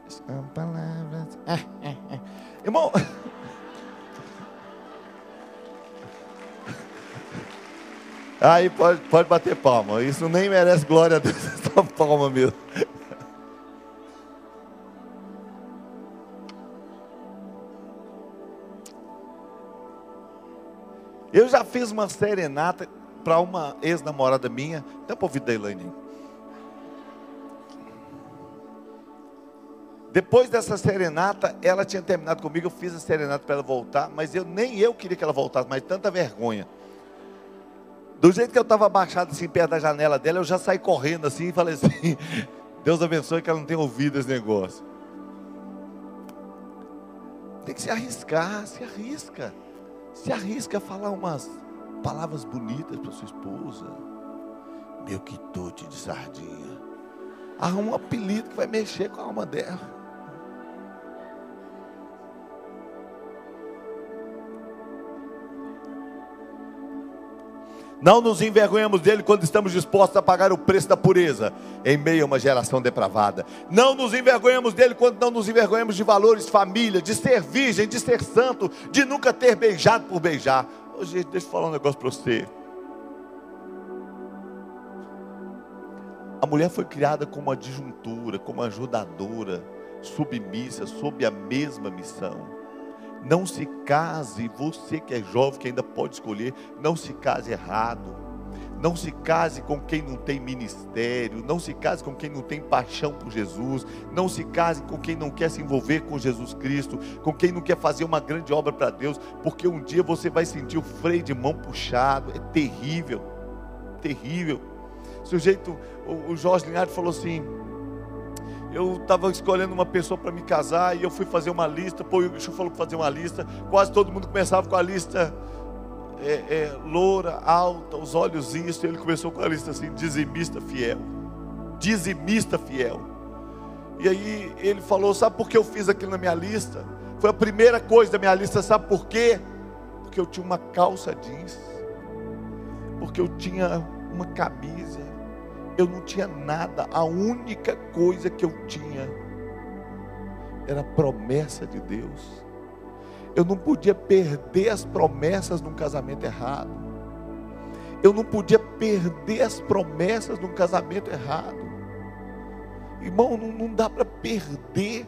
São palavras. Ah, ah, ah. Irmão. Aí pode, pode bater palma. Isso nem merece glória a Deus. Só palma mesmo. Eu já fiz uma serenata para uma ex-namorada minha. Dá para ouvir da Elaine. Depois dessa serenata, ela tinha terminado comigo, eu fiz a serenata para ela voltar, mas eu nem eu queria que ela voltasse, mas tanta vergonha. Do jeito que eu estava abaixado assim perto da janela dela, eu já saí correndo assim e falei assim: Deus abençoe que ela não tenha ouvido esse negócio. Tem que se arriscar, se arrisca. Se arrisca a falar umas palavras bonitas para sua esposa. Meu quitute de sardinha. Arruma um apelido que vai mexer com a alma dela. Não nos envergonhamos dele quando estamos dispostos a pagar o preço da pureza em meio a uma geração depravada. Não nos envergonhamos dele quando não nos envergonhamos de valores, família, de ser virgem, de ser santo, de nunca ter beijado por beijar. Ô, gente, deixa eu falar um negócio para você. A mulher foi criada como adjuntura, como ajudadora, submissa, sob a mesma missão. Não se case, você que é jovem, que ainda pode escolher, não se case errado. Não se case com quem não tem ministério, não se case com quem não tem paixão por Jesus, não se case com quem não quer se envolver com Jesus Cristo, com quem não quer fazer uma grande obra para Deus, porque um dia você vai sentir o freio de mão puxado, é terrível, terrível. Sujeito, o Jorge Linhares falou assim: eu estava escolhendo uma pessoa para me casar e eu fui fazer uma lista. Pô, o Igor falou para fazer uma lista. Quase todo mundo começava com a lista é, é, loura, alta, os olhos isso. Ele começou com a lista assim: dizimista fiel. Dizimista fiel. E aí ele falou: Sabe por que eu fiz aquilo na minha lista? Foi a primeira coisa da minha lista. Sabe por quê? Porque eu tinha uma calça jeans. Porque eu tinha uma camisa eu não tinha nada, a única coisa que eu tinha era a promessa de Deus. Eu não podia perder as promessas num casamento errado. Eu não podia perder as promessas num casamento errado. Irmão, não, não dá para perder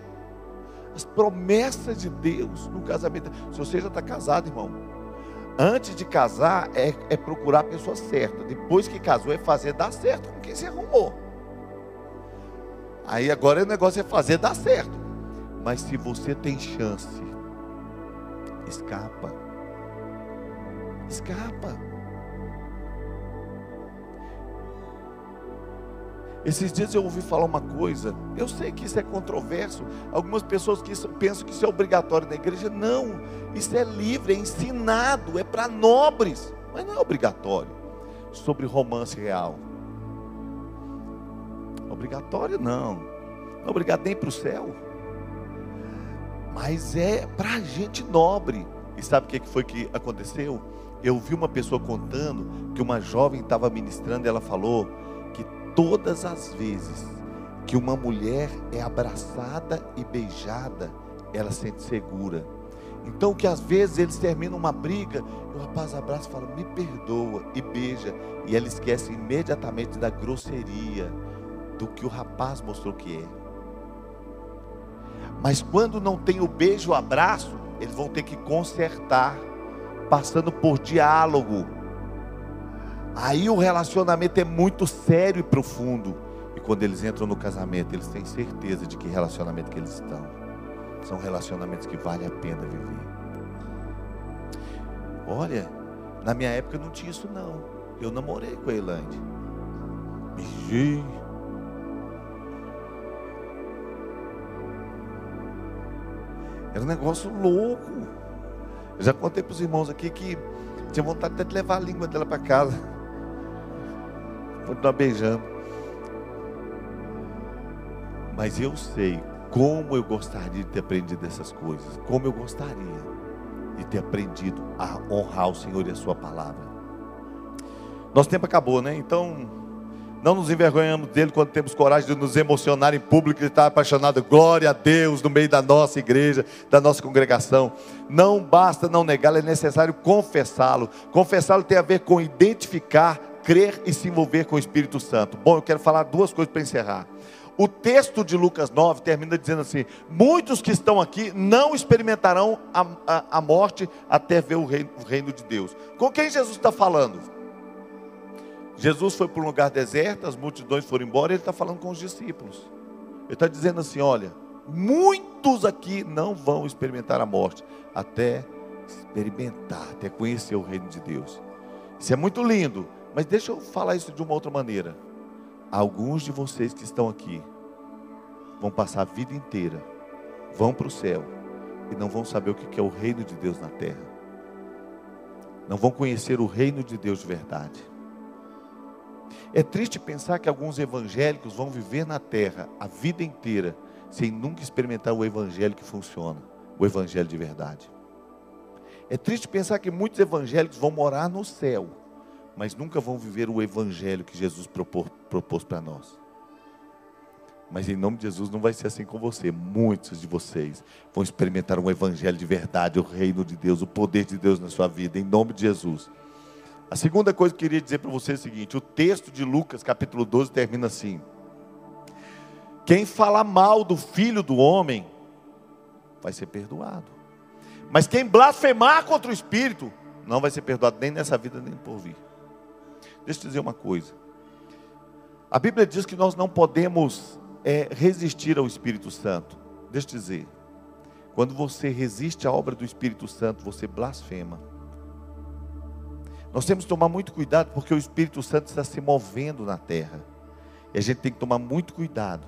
as promessas de Deus no casamento. Se você já está casado, irmão, Antes de casar é, é, procurar a pessoa certa. Depois que casou é fazer dar certo com quem se arrumou. Aí agora o negócio é fazer dar certo. Mas se você tem chance, escapa. Escapa. Esses dias eu ouvi falar uma coisa, eu sei que isso é controverso. Algumas pessoas que pensam que isso é obrigatório na igreja. Não, isso é livre, é ensinado, é para nobres, mas não é obrigatório. Sobre romance real. Obrigatório não, não é obrigado nem para o céu. Mas é para gente nobre. E sabe o que foi que aconteceu? Eu vi uma pessoa contando que uma jovem estava ministrando e ela falou todas as vezes que uma mulher é abraçada e beijada, ela se sente segura. Então, que às vezes eles terminam uma briga, o rapaz abraça e fala: Me perdoa, e beija, e ela esquece imediatamente da grosseria, do que o rapaz mostrou que é. Mas quando não tem o beijo, o abraço, eles vão ter que consertar, passando por diálogo Aí o relacionamento é muito sério e profundo. E quando eles entram no casamento, eles têm certeza de que relacionamento que eles estão. São relacionamentos que vale a pena viver. Olha, na minha época não tinha isso não. Eu namorei com a Elande. Beijei. Era um negócio louco. Eu já contei para os irmãos aqui que tinha vontade até de levar a língua dela para casa continuar beijando. Mas eu sei como eu gostaria de ter aprendido essas coisas. Como eu gostaria de ter aprendido a honrar o Senhor e a Sua palavra. Nosso tempo acabou, né? Então, não nos envergonhamos dele quando temos coragem de nos emocionar em público e estar apaixonado. Glória a Deus no meio da nossa igreja, da nossa congregação. Não basta não negá-lo, é necessário confessá-lo. Confessá-lo tem a ver com identificar crer e se envolver com o Espírito Santo. Bom, eu quero falar duas coisas para encerrar. O texto de Lucas 9 termina dizendo assim: Muitos que estão aqui não experimentarão a, a, a morte até ver o reino, o reino de Deus. Com quem Jesus está falando? Jesus foi para um lugar deserto, as multidões foram embora, e ele está falando com os discípulos. Ele está dizendo assim: Olha, muitos aqui não vão experimentar a morte até experimentar, até conhecer o reino de Deus. Isso é muito lindo. Mas deixa eu falar isso de uma outra maneira. Alguns de vocês que estão aqui vão passar a vida inteira, vão para o céu e não vão saber o que é o reino de Deus na terra. Não vão conhecer o reino de Deus de verdade. É triste pensar que alguns evangélicos vão viver na terra a vida inteira sem nunca experimentar o evangelho que funciona, o evangelho de verdade. É triste pensar que muitos evangélicos vão morar no céu mas nunca vão viver o evangelho que Jesus propôs, propôs para nós. Mas em nome de Jesus não vai ser assim com você. Muitos de vocês vão experimentar um evangelho de verdade, o reino de Deus, o poder de Deus na sua vida, em nome de Jesus. A segunda coisa que eu queria dizer para você é o seguinte: o texto de Lucas, capítulo 12, termina assim: Quem fala mal do filho do homem vai ser perdoado, mas quem blasfemar contra o Espírito não vai ser perdoado nem nessa vida nem por vir. Deixa eu dizer uma coisa. A Bíblia diz que nós não podemos é, resistir ao Espírito Santo. Deixa eu dizer. Quando você resiste à obra do Espírito Santo, você blasfema. Nós temos que tomar muito cuidado porque o Espírito Santo está se movendo na terra. E a gente tem que tomar muito cuidado.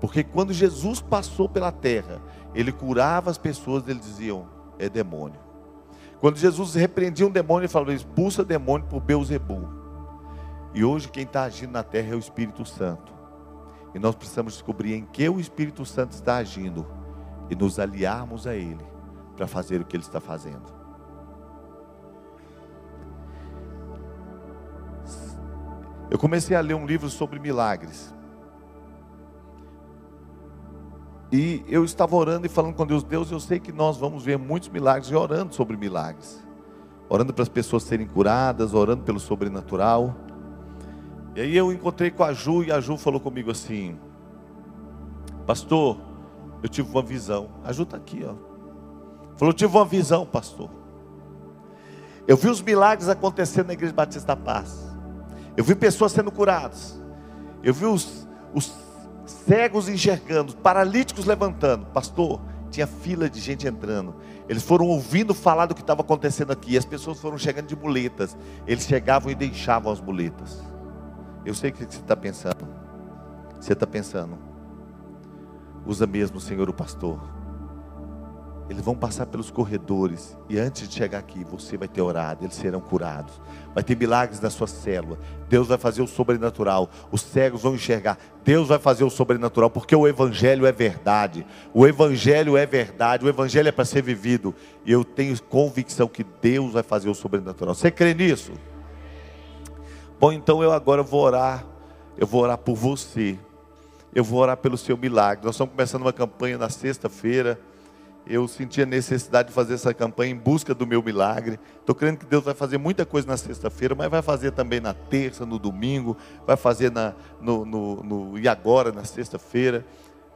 Porque quando Jesus passou pela terra, ele curava as pessoas, eles diziam: é demônio. Quando Jesus repreendia um demônio, ele falava: expulsa demônio por Beuzebu. E hoje quem está agindo na terra é o Espírito Santo. E nós precisamos descobrir em que o Espírito Santo está agindo e nos aliarmos a Ele para fazer o que Ele está fazendo. Eu comecei a ler um livro sobre milagres. E eu estava orando e falando com Deus, Deus, eu sei que nós vamos ver muitos milagres e orando sobre milagres. Orando para as pessoas serem curadas, orando pelo sobrenatural. E aí eu encontrei com a Ju e a Ju falou comigo assim: Pastor, eu tive uma visão. A Ju está aqui, ó. Falou: tive uma visão, pastor. Eu vi os milagres acontecendo na Igreja Batista da Paz. Eu vi pessoas sendo curadas. Eu vi os, os cegos enxergando, os paralíticos levantando. Pastor, tinha fila de gente entrando. Eles foram ouvindo falar do que estava acontecendo aqui. As pessoas foram chegando de muletas. Eles chegavam e deixavam as muletas. Eu sei o que você está pensando. Você está pensando. Usa mesmo, Senhor, o pastor. Eles vão passar pelos corredores e antes de chegar aqui, você vai ter orado, eles serão curados. Vai ter milagres na sua célula. Deus vai fazer o sobrenatural. Os cegos vão enxergar. Deus vai fazer o sobrenatural, porque o evangelho é verdade. O evangelho é verdade. O evangelho é para ser vivido. E eu tenho convicção que Deus vai fazer o sobrenatural. Você crê nisso? Bom, então eu agora vou orar. Eu vou orar por você. Eu vou orar pelo seu milagre. Nós estamos começando uma campanha na sexta-feira. Eu senti a necessidade de fazer essa campanha em busca do meu milagre. Estou crendo que Deus vai fazer muita coisa na sexta-feira, mas vai fazer também na terça, no domingo, vai fazer na, no, no, no e agora, na sexta-feira.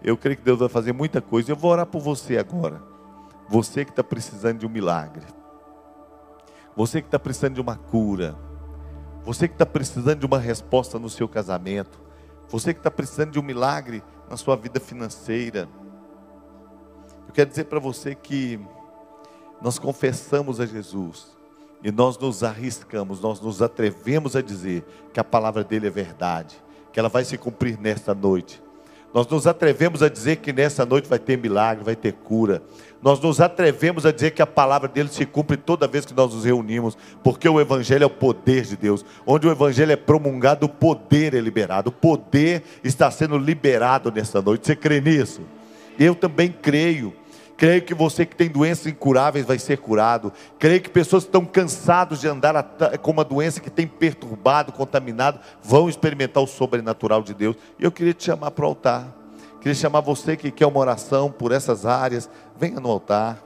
Eu creio que Deus vai fazer muita coisa. Eu vou orar por você agora. Você que está precisando de um milagre. Você que está precisando de uma cura. Você que está precisando de uma resposta no seu casamento. Você que está precisando de um milagre na sua vida financeira. Eu quero dizer para você que nós confessamos a Jesus e nós nos arriscamos, nós nos atrevemos a dizer que a palavra dele é verdade, que ela vai se cumprir nesta noite. Nós nos atrevemos a dizer que nessa noite vai ter milagre, vai ter cura. Nós nos atrevemos a dizer que a palavra dele se cumpre toda vez que nós nos reunimos, porque o evangelho é o poder de Deus. Onde o evangelho é promulgado, o poder é liberado. O poder está sendo liberado nessa noite. Você crê nisso? Eu também creio. Creio que você que tem doenças incuráveis vai ser curado. Creio que pessoas que estão cansadas de andar com uma doença que tem perturbado, contaminado, vão experimentar o sobrenatural de Deus. E eu queria te chamar para o altar. Queria chamar você que quer uma oração por essas áreas. Venha no altar.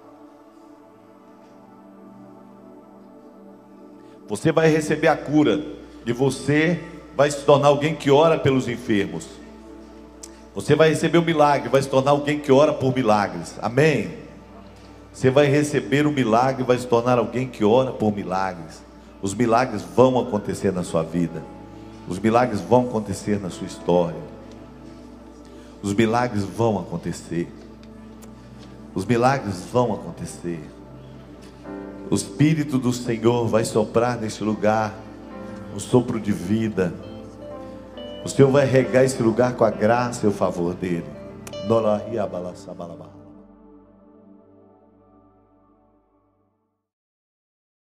Você vai receber a cura. E você vai se tornar alguém que ora pelos enfermos. Você vai receber o milagre, vai se tornar alguém que ora por milagres. Amém? Você vai receber o milagre, vai se tornar alguém que ora por milagres. Os milagres vão acontecer na sua vida. Os milagres vão acontecer na sua história. Os milagres vão acontecer. Os milagres vão acontecer. O Espírito do Senhor vai soprar neste lugar, um sopro de vida o Senhor vai regar esse lugar com a graça e o favor dele. Nolahi abalassa balabá.